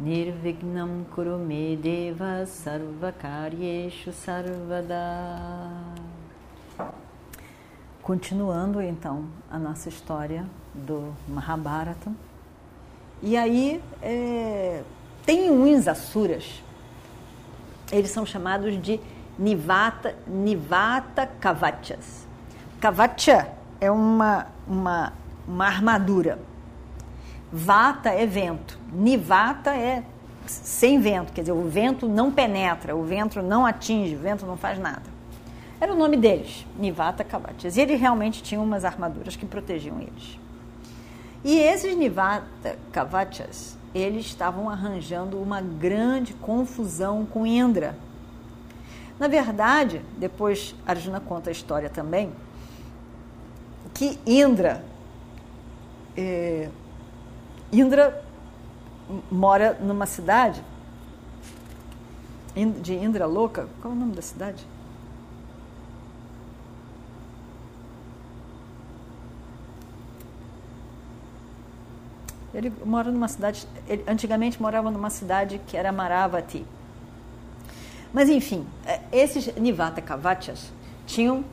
Nirvignam Kurume Deva Sarvakaryeshu Sarvada Continuando então a nossa história do Mahabharata. E aí é, tem uns asuras, eles são chamados de Nivata, Nivata Kavachas. Kavacha é uma, uma, uma armadura. Vata é vento. Nivata é sem vento, quer dizer, o vento não penetra, o vento não atinge, o vento não faz nada. Era o nome deles, Nivata Kavachas. E eles realmente tinham umas armaduras que protegiam eles. E esses Nivata Kavachas, eles estavam arranjando uma grande confusão com Indra. Na verdade, depois Arjuna conta a história também, que Indra, é, Indra mora numa cidade de Indra Louca, qual é o nome da cidade? Ele mora numa cidade, ele antigamente morava numa cidade que era Maravati. Mas enfim, é, esses Nivata Kavachas tinham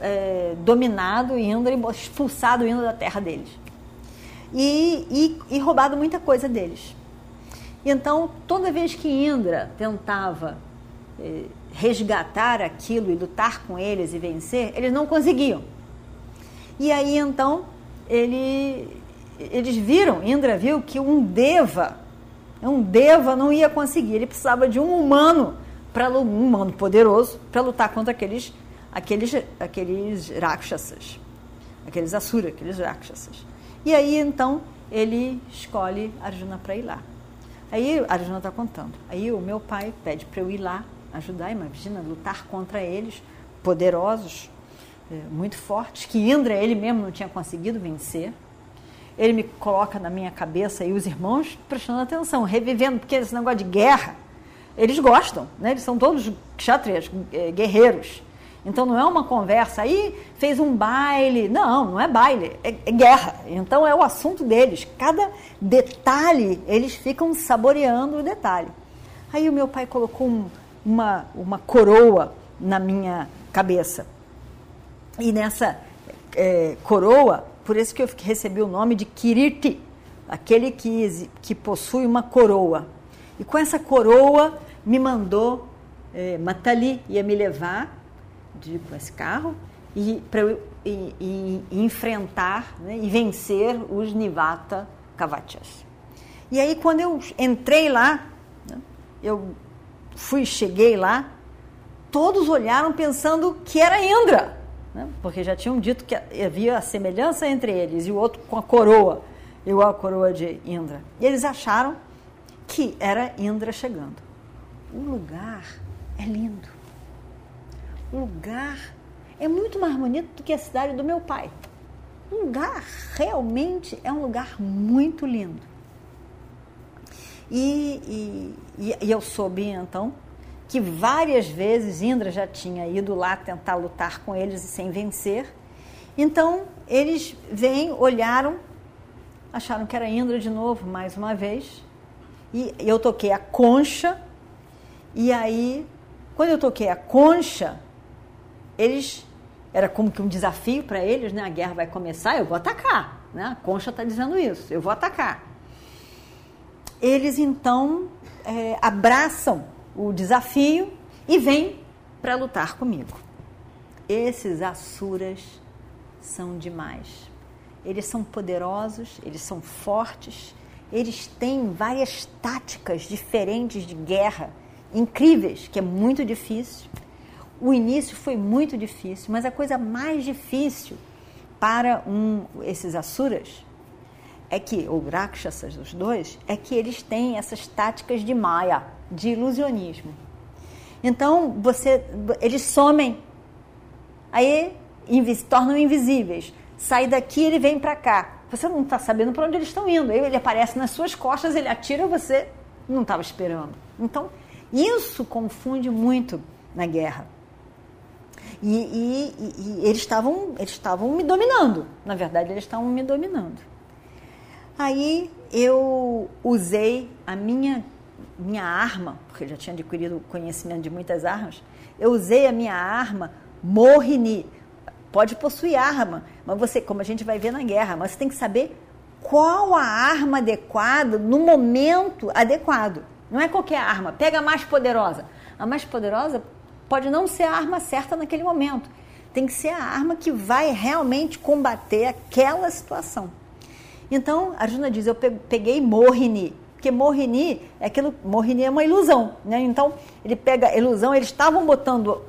é, dominado Indra e expulsado Indra da terra deles. E, e, e roubado muita coisa deles. Então, toda vez que Indra tentava é, resgatar aquilo e lutar com eles e vencer, eles não conseguiam. E aí então ele eles viram, Indra viu que um deva, um deva não ia conseguir, ele precisava de um humano para um humano poderoso para lutar contra aqueles aqueles aqueles rakshasas, aqueles asura, aqueles rakshasas. E aí então ele escolhe Arjuna para ir lá. Aí Arjuna está contando. Aí o meu pai pede para eu ir lá ajudar, imagina, lutar contra eles, poderosos, eh, muito fortes, que Indra ele mesmo não tinha conseguido vencer ele me coloca na minha cabeça e os irmãos prestando atenção, revivendo, porque esse negócio de guerra, eles gostam, né? eles são todos kshatriyas, eh, guerreiros. Então não é uma conversa, aí fez um baile. Não, não é baile, é, é, guerra. Então é o assunto deles. Cada detalhe, eles ficam saboreando o detalhe. Aí o meu pai colocou um, uma, uma coroa na minha cabeça. E nessa é, coroa por isso que eu recebi o nome de Kiriti, aquele que, que possui uma coroa. E com essa coroa me mandou, eh, Matali ia me levar com esse carro e para enfrentar né, e vencer os Nivata Kavachas. E aí quando eu entrei lá, né, eu fui, cheguei lá, todos olharam pensando que era Indra né? porque já tinham dito que havia a semelhança entre eles e o outro com a coroa, igual a coroa de Indra. E eles acharam que era Indra chegando. O lugar é lindo. Lugar é muito mais bonito do que a cidade do meu pai. O lugar realmente é um lugar muito lindo. E, e, e eu soube então que várias vezes Indra já tinha ido lá tentar lutar com eles sem vencer. Então, eles vêm, olharam, acharam que era Indra de novo, mais uma vez. E eu toquei a concha, e aí, quando eu toquei a concha, eles. Era como que um desafio para eles, né? A guerra vai começar, eu vou atacar. Né? A concha está dizendo isso, eu vou atacar. Eles então é, abraçam o desafio e vem para lutar comigo. Esses asuras são demais. Eles são poderosos, eles são fortes, eles têm várias táticas diferentes de guerra, incríveis, que é muito difícil. O início foi muito difícil, mas a coisa mais difícil para um, esses asuras é que, o Rakshasas, os dois, é que eles têm essas táticas de Maya, de ilusionismo. Então, você, eles somem, aí invis, tornam invisíveis. Sai daqui, ele vem para cá. Você não está sabendo para onde eles estão indo. Ele aparece nas suas costas, ele atira, você não estava esperando. Então, isso confunde muito na guerra. E, e, e, eles estavam eles estavam me dominando. Na verdade, eles estavam me dominando. Aí eu usei a minha minha arma, porque eu já tinha adquirido conhecimento de muitas armas. Eu usei a minha arma Morrini. Pode possuir arma, mas você, como a gente vai ver na guerra, mas você tem que saber qual a arma adequada no momento adequado. Não é qualquer arma. Pega a mais poderosa. A mais poderosa pode não ser a arma certa naquele momento. Tem que ser a arma que vai realmente combater aquela situação. Então, a Arjuna diz: Eu peguei Mohini, porque Mohini é aquilo, Mohini é uma ilusão, né? Então, ele pega ilusão, eles estavam botando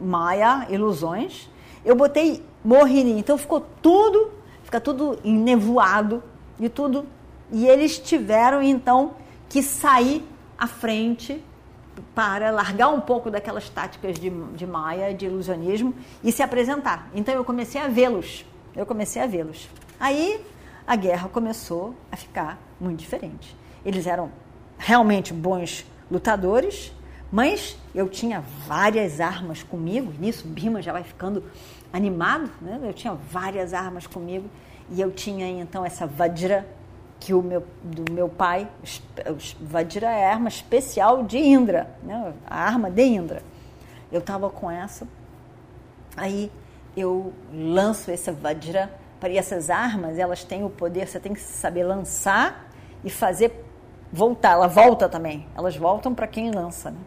Maya, ilusões. Eu botei Mohini, então ficou tudo, fica tudo enevoado e tudo. E eles tiveram então que sair à frente para largar um pouco daquelas táticas de, de Maia, de ilusionismo e se apresentar. Então eu comecei a vê-los. Eu comecei a vê-los. Aí a guerra começou a ficar muito diferente. Eles eram realmente bons lutadores, mas eu tinha várias armas comigo. Nisso, Bima já vai ficando animado, né? Eu tinha várias armas comigo e eu tinha então essa Vajra que o meu, do meu pai, Vajra é a arma especial de Indra, né? a arma de Indra. Eu estava com essa, aí eu lanço essa Vajra, para essas armas, elas têm o poder, você tem que saber lançar e fazer voltar, ela volta também, elas voltam para quem lança. Né?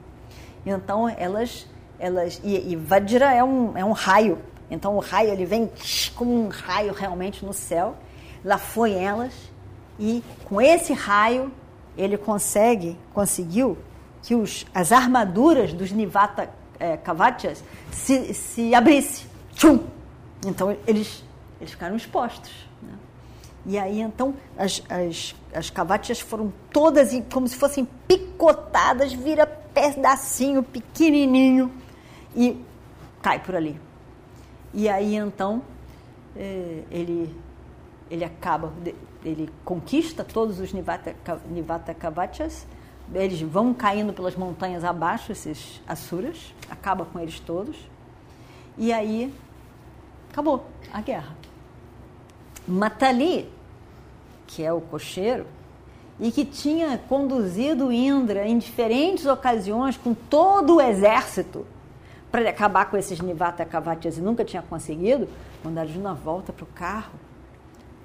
Então, elas, elas e, e Vajra é um, é um raio, então o raio ele vem como um raio realmente no céu, lá foi elas, e com esse raio ele consegue, conseguiu que os, as armaduras dos Nivata é, Kavachas se, se abrissem. Tchum! Então eles, eles ficaram expostos. Né? E aí então as, as, as Kavachas foram todas como se fossem picotadas, vira pedacinho pequenininho e cai por ali. E aí então é, ele, ele acaba, ele conquista todos os Nivata, Nivata Kavachas, eles vão caindo pelas montanhas abaixo, esses Asuras, acaba com eles todos, e aí acabou a guerra. Matali, que é o cocheiro, e que tinha conduzido Indra em diferentes ocasiões com todo o exército para acabar com esses Nivata Kavachas e nunca tinha conseguido, quando Arjuna volta para o carro,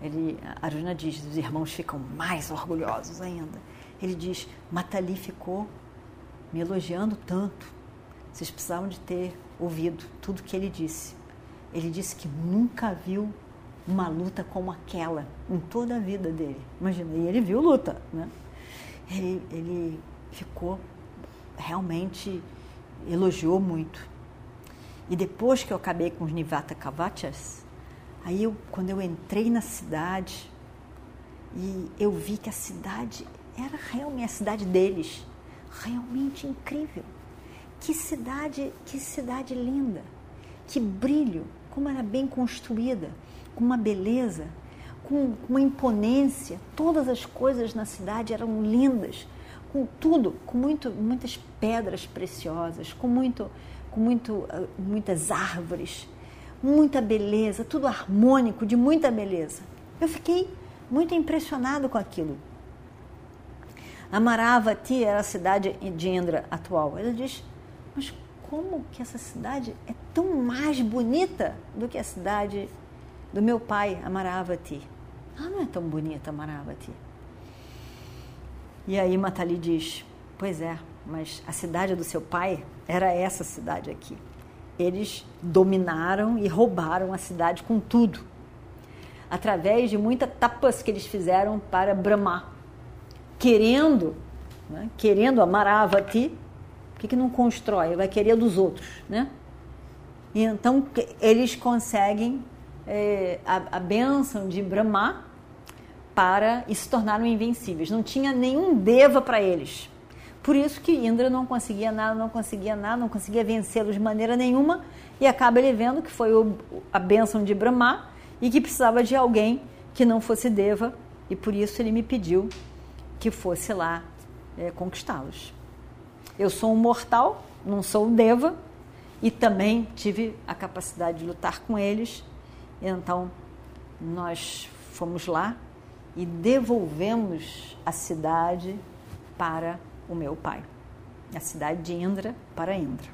ele, Arjuna diz, os irmãos ficam mais orgulhosos ainda. Ele diz, Matali ficou me elogiando tanto. Vocês precisavam de ter ouvido tudo que ele disse. Ele disse que nunca viu uma luta como aquela em toda a vida dele. Imagina, e ele viu luta, né? Ele, ele ficou realmente elogiou muito. E depois que eu acabei com os Nivata Kavachas, Aí eu, quando eu entrei na cidade e eu vi que a cidade era realmente a cidade deles, realmente incrível. Que cidade, que cidade linda, que brilho, como era bem construída, com uma beleza, com uma imponência. Todas as coisas na cidade eram lindas, com tudo, com muito, muitas pedras preciosas, com muito, com muito, ah, muitas árvores muita beleza, tudo harmônico, de muita beleza. Eu fiquei muito impressionado com aquilo. Amaravati era a cidade de Indra atual. Ela diz, mas como que essa cidade é tão mais bonita do que a cidade do meu pai, Amaravati? Ah, não é tão bonita, Amaravati. E aí Matali diz, pois é, mas a cidade do seu pai era essa cidade aqui eles dominaram e roubaram a cidade com tudo, através de muitas tapas que eles fizeram para Brahma, querendo, né, querendo Amaravati, por que, que não constrói? Vai querer dos outros, né? E então eles conseguem é, a, a bênção de Brahma para e se tornaram invencíveis. Não tinha nenhum deva para eles. Por isso que Indra não conseguia nada, não conseguia nada, não conseguia vencê-los de maneira nenhuma e acaba ele vendo que foi o, a bênção de Brahma e que precisava de alguém que não fosse deva e por isso ele me pediu que fosse lá é, conquistá-los. Eu sou um mortal, não sou um deva e também tive a capacidade de lutar com eles. Então nós fomos lá e devolvemos a cidade para o meu pai, a cidade de Indra para Indra.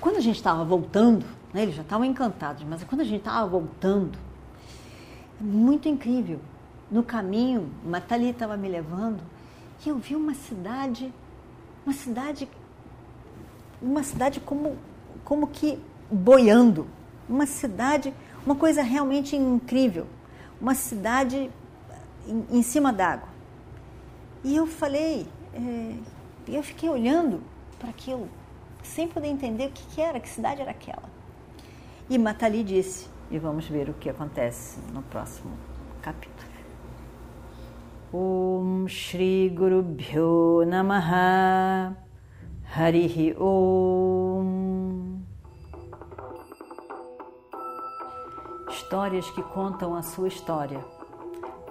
Quando a gente estava voltando, né, eles já estavam encantados, mas quando a gente estava voltando, é muito incrível. No caminho, Matali estava me levando e eu vi uma cidade, uma cidade, uma cidade como, como que boiando, uma cidade, uma coisa realmente incrível, uma cidade em, em cima d'água. E eu falei, é, eu fiquei olhando para aquilo, sem poder entender o que, que era, que cidade era aquela. E Matali disse, e vamos ver o que acontece no próximo capítulo. Om Shri Guru Bhyo Namaha Harihi Om Histórias que contam a sua história